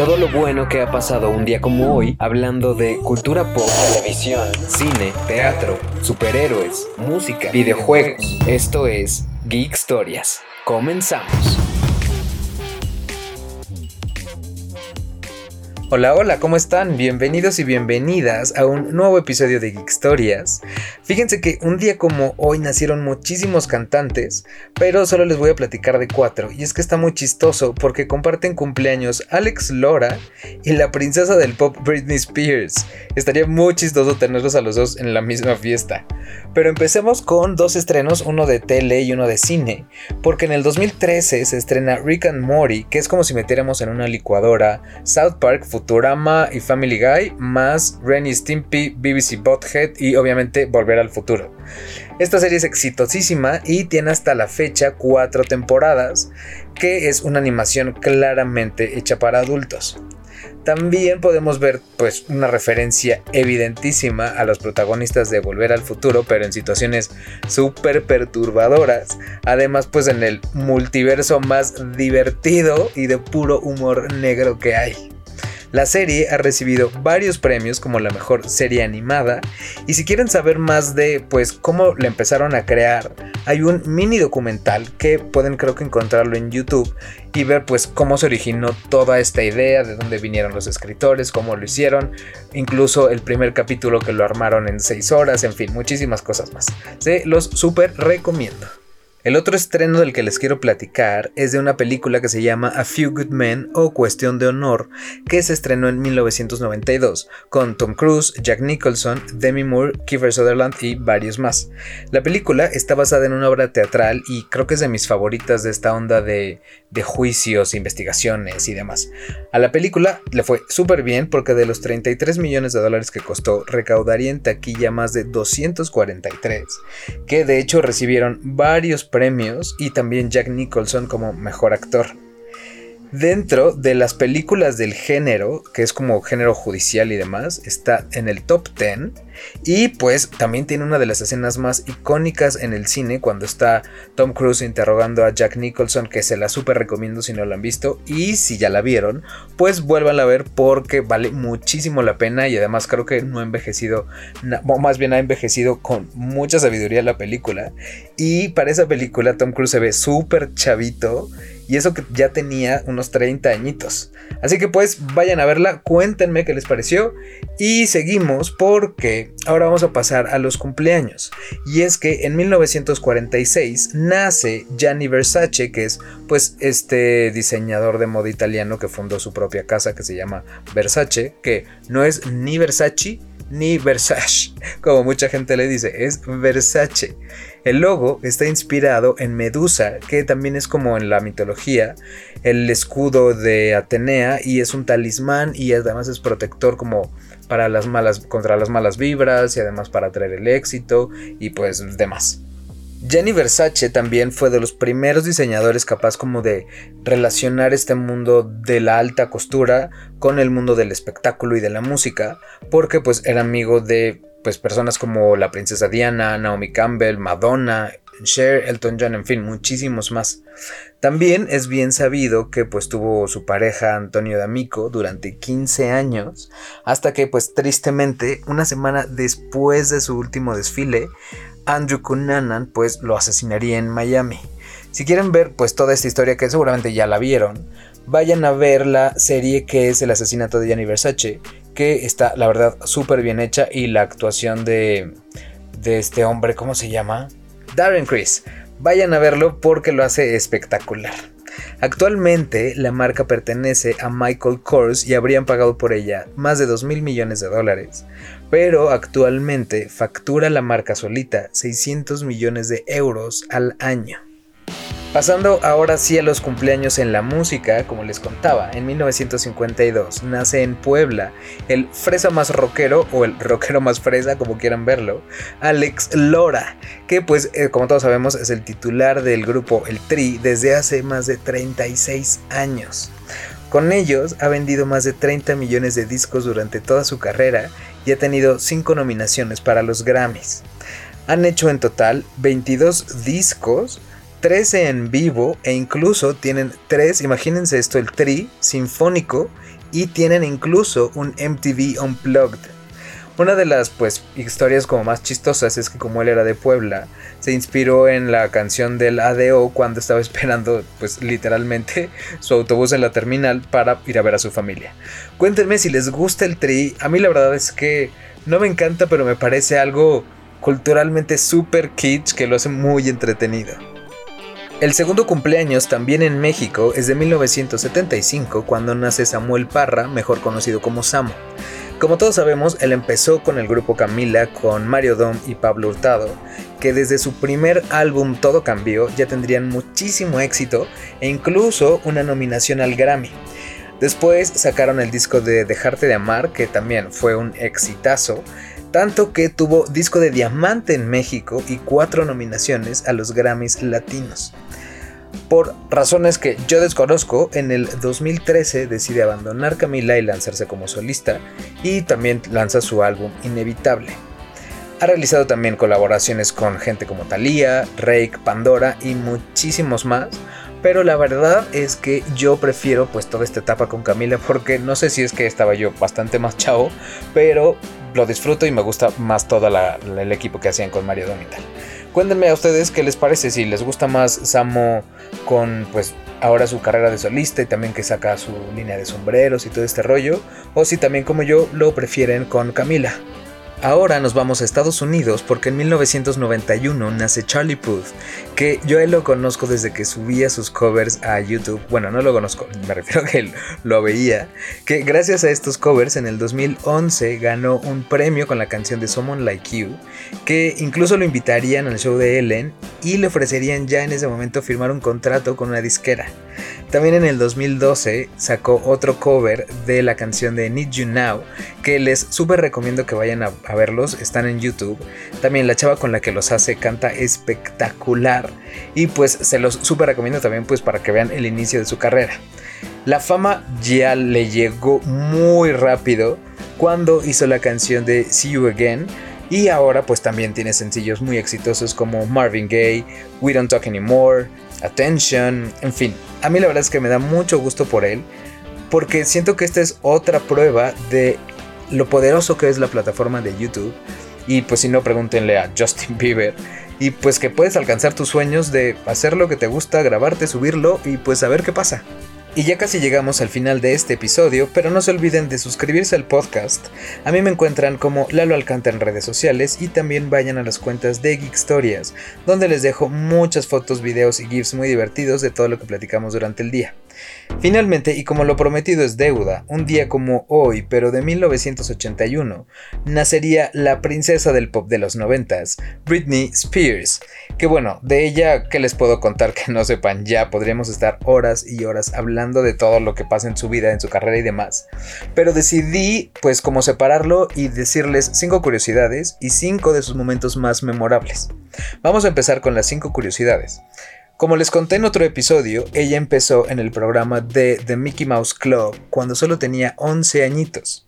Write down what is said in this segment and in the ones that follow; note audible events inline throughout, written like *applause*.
Todo lo bueno que ha pasado un día como hoy, hablando de cultura pop, televisión, cine, teatro, superhéroes, música, videojuegos. Esto es Geek Historias. Comenzamos. Hola, hola, ¿cómo están? Bienvenidos y bienvenidas a un nuevo episodio de Geek Stories. Fíjense que un día como hoy nacieron muchísimos cantantes, pero solo les voy a platicar de cuatro. Y es que está muy chistoso porque comparten cumpleaños Alex Lora y la princesa del pop Britney Spears. Estaría muy chistoso tenerlos a los dos en la misma fiesta. Pero empecemos con dos estrenos, uno de tele y uno de cine, porque en el 2013 se estrena Rick and Morty, que es como si metiéramos en una licuadora South Park Futurama y Family Guy, más Ren Stimpy, BBC Bothead y obviamente Volver al Futuro. Esta serie es exitosísima y tiene hasta la fecha cuatro temporadas, que es una animación claramente hecha para adultos. También podemos ver pues una referencia evidentísima a los protagonistas de Volver al Futuro, pero en situaciones súper perturbadoras. Además pues en el multiverso más divertido y de puro humor negro que hay. La serie ha recibido varios premios como la mejor serie animada y si quieren saber más de pues cómo la empezaron a crear, hay un mini documental que pueden creo que encontrarlo en YouTube y ver pues cómo se originó toda esta idea, de dónde vinieron los escritores, cómo lo hicieron, incluso el primer capítulo que lo armaron en 6 horas, en fin, muchísimas cosas más. Se los súper recomiendo. El otro estreno del que les quiero platicar es de una película que se llama A Few Good Men o Cuestión de Honor, que se estrenó en 1992, con Tom Cruise, Jack Nicholson, Demi Moore, Kiefer Sutherland y varios más. La película está basada en una obra teatral y creo que es de mis favoritas de esta onda de, juicios, investigaciones y demás. A la película le fue súper bien porque de los 33 millones de dólares que costó, recaudaría en taquilla más de 243, que de hecho recibieron varios premios y también Jack Nicholson como mejor actor. Dentro de las películas del género, que es como género judicial y demás, está en el top 10 y pues también tiene una de las escenas más icónicas en el cine cuando está Tom Cruise interrogando a Jack Nicholson, que se la super recomiendo si no la han visto y si ya la vieron, pues vuelvan a ver porque vale muchísimo la pena y además creo que no ha envejecido, o más bien ha envejecido con mucha sabiduría la película y para esa película Tom Cruise se ve súper chavito y eso que ya tenía unos 30 añitos. Así que pues vayan a verla, cuéntenme qué les pareció. Y seguimos porque ahora vamos a pasar a los cumpleaños. Y es que en 1946 nace Gianni Versace, que es pues este diseñador de moda italiano que fundó su propia casa que se llama Versace, que no es ni Versace ni Versace, *laughs* como mucha gente le dice, es Versace. El logo está inspirado en Medusa, que también es como en la mitología, el escudo de Atenea y es un talismán y además es protector como para las malas contra las malas vibras y además para traer el éxito y pues demás. Jenny Versace también fue de los primeros diseñadores capaz como de relacionar este mundo de la alta costura con el mundo del espectáculo y de la música, porque pues era amigo de pues personas como la princesa Diana, Naomi Campbell, Madonna, Cher, Elton John, en fin, muchísimos más. También es bien sabido que pues tuvo su pareja Antonio D'Amico durante 15 años, hasta que pues tristemente una semana después de su último desfile, Andrew Cunanan pues lo asesinaría en Miami. Si quieren ver pues toda esta historia que seguramente ya la vieron, vayan a ver la serie que es El asesinato de Gianni Versace, que está la verdad súper bien hecha y la actuación de, de este hombre, ¿cómo se llama? Darren Chris. Vayan a verlo porque lo hace espectacular. Actualmente la marca pertenece a Michael Kors y habrían pagado por ella más de 2 mil millones de dólares, pero actualmente factura la marca solita 600 millones de euros al año. Pasando ahora sí a los cumpleaños en la música, como les contaba, en 1952 nace en Puebla el fresa más rockero o el rockero más fresa, como quieran verlo, Alex Lora, que pues eh, como todos sabemos es el titular del grupo El Tri desde hace más de 36 años. Con ellos ha vendido más de 30 millones de discos durante toda su carrera y ha tenido 5 nominaciones para los Grammys. Han hecho en total 22 discos 13 en vivo e incluso tienen 3, imagínense esto, el tri sinfónico y tienen incluso un MTV Unplugged. Una de las pues historias como más chistosas es que como él era de Puebla, se inspiró en la canción del ADO cuando estaba *laughs* esperando pues literalmente su autobús en la terminal para ir a ver a su familia. Cuéntenme si les gusta el tri, a mí la verdad es que no me encanta pero me parece algo culturalmente super kitsch que lo hace muy entretenido. El segundo cumpleaños también en México es de 1975 cuando nace Samuel Parra, mejor conocido como Samo. Como todos sabemos, él empezó con el grupo Camila con Mario Dom y Pablo Hurtado, que desde su primer álbum Todo Cambió ya tendrían muchísimo éxito e incluso una nominación al Grammy. Después sacaron el disco de Dejarte de Amar, que también fue un exitazo, tanto que tuvo disco de diamante en México y cuatro nominaciones a los Grammys latinos. Por razones que yo desconozco, en el 2013 decide abandonar Camila y lanzarse como solista y también lanza su álbum Inevitable. Ha realizado también colaboraciones con gente como Thalía, Rake, Pandora y muchísimos más, pero la verdad es que yo prefiero pues toda esta etapa con Camila porque no sé si es que estaba yo bastante más chavo, pero lo disfruto y me gusta más todo el equipo que hacían con Mario Domital. Cuéntenme a ustedes qué les parece, si les gusta más Samo con pues ahora su carrera de solista y también que saca su línea de sombreros y todo este rollo, o si también como yo lo prefieren con Camila. Ahora nos vamos a Estados Unidos porque en 1991 nace Charlie Puth, que yo lo conozco desde que subía sus covers a YouTube. Bueno, no lo conozco, *laughs* me refiero a que lo veía. Que gracias a estos covers en el 2011 ganó un premio con la canción de Someone Like You, que incluso lo invitarían al show de Ellen y le ofrecerían ya en ese momento firmar un contrato con una disquera. También en el 2012 sacó otro cover de la canción de Need You Now, que les súper recomiendo que vayan a, verlos, están en YouTube. También la chava con la que los hace canta espectacular y pues se los súper recomiendo también pues para que vean el inicio de su carrera. La fama ya le llegó muy rápido cuando hizo la canción de See You Again y ahora pues también tiene sencillos muy exitosos como Marvin Gaye, We Don't Talk Anymore, Attention, en fin. A mí la verdad es que me da mucho gusto por él porque siento que esta es otra prueba de lo poderoso que es la plataforma de YouTube. Y pues si no, pregúntenle a Justin Bieber. Y pues que puedes alcanzar tus sueños de hacer lo que te gusta, grabarte, subirlo y pues a ver qué pasa. Y ya casi llegamos al final de este episodio, pero no se olviden de suscribirse al podcast. A mí me encuentran como Lalo Alcántara en redes sociales y también vayan a las cuentas de Geek Stories, donde les dejo muchas fotos, videos y GIFs muy divertidos de todo lo que platicamos durante el día. Finalmente, y como lo prometido es deuda, un día como hoy, pero de 1981, nacería la princesa del pop de los noventas, Britney Spears. Que bueno, de ella, ¿qué les puedo contar que no sepan? Ya podríamos estar horas y horas hablando de todo lo que pasa en su vida, en su carrera y demás. Pero decidí, pues, como separarlo y decirles cinco curiosidades y cinco de sus momentos más memorables. Vamos a empezar con las cinco curiosidades. Como les conté en otro episodio, ella empezó en el programa de The Mickey Mouse Club cuando solo tenía 11 añitos.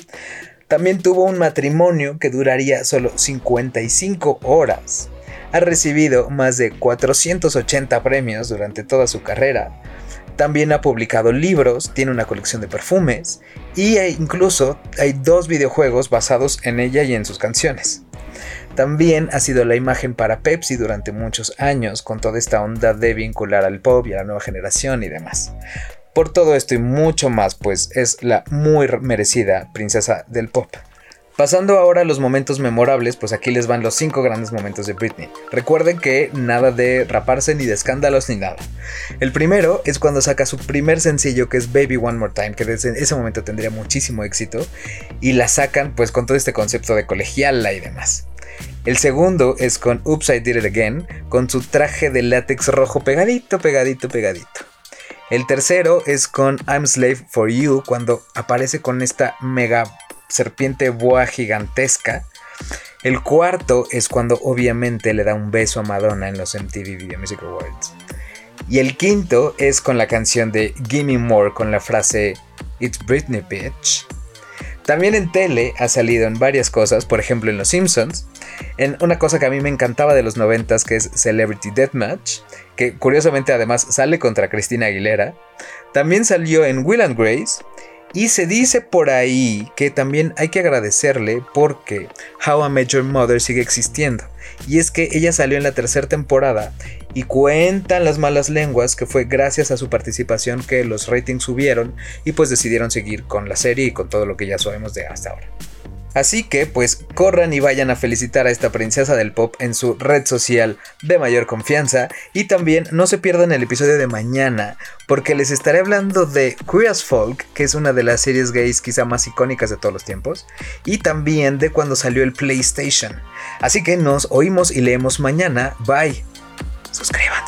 También tuvo un matrimonio que duraría solo 55 horas. Ha recibido más de 480 premios durante toda su carrera. También ha publicado libros, tiene una colección de perfumes y incluso hay dos videojuegos basados en ella y en sus canciones. También ha sido la imagen para Pepsi durante muchos años, con toda esta onda de vincular al pop y a la nueva generación y demás. Por todo esto y mucho más, pues es la muy merecida princesa del pop. Pasando ahora a los momentos memorables, pues aquí les van los 5 grandes momentos de Britney. Recuerden que nada de raparse ni de escándalos ni nada. El primero es cuando saca su primer sencillo que es Baby One More Time, que desde ese momento tendría muchísimo éxito, y la sacan pues con todo este concepto de colegiala y demás. El segundo es con Oops, I Did It Again, con su traje de látex rojo pegadito, pegadito, pegadito. El tercero es con I'm Slave for You, cuando aparece con esta mega serpiente boa gigantesca. El cuarto es cuando obviamente le da un beso a Madonna en los MTV Video Music Awards. Y el quinto es con la canción de Gimme More con la frase It's Britney Bitch. También en tele ha salido en varias cosas, por ejemplo en Los Simpsons, en una cosa que a mí me encantaba de los noventas que es Celebrity Deathmatch, que curiosamente además sale contra Cristina Aguilera. También salió en Will and Grace, y se dice por ahí que también hay que agradecerle porque How I Met Your Mother sigue existiendo. Y es que ella salió en la tercera temporada y cuentan las malas lenguas que fue gracias a su participación que los ratings subieron y pues decidieron seguir con la serie y con todo lo que ya sabemos de hasta ahora. Así que pues corran y vayan a felicitar a esta princesa del pop en su red social de mayor confianza y también no se pierdan el episodio de mañana porque les estaré hablando de Queer as Folk, que es una de las series gays quizá más icónicas de todos los tiempos, y también de cuando salió el PlayStation. Así que nos oímos y leemos mañana. Bye. Suscríbete.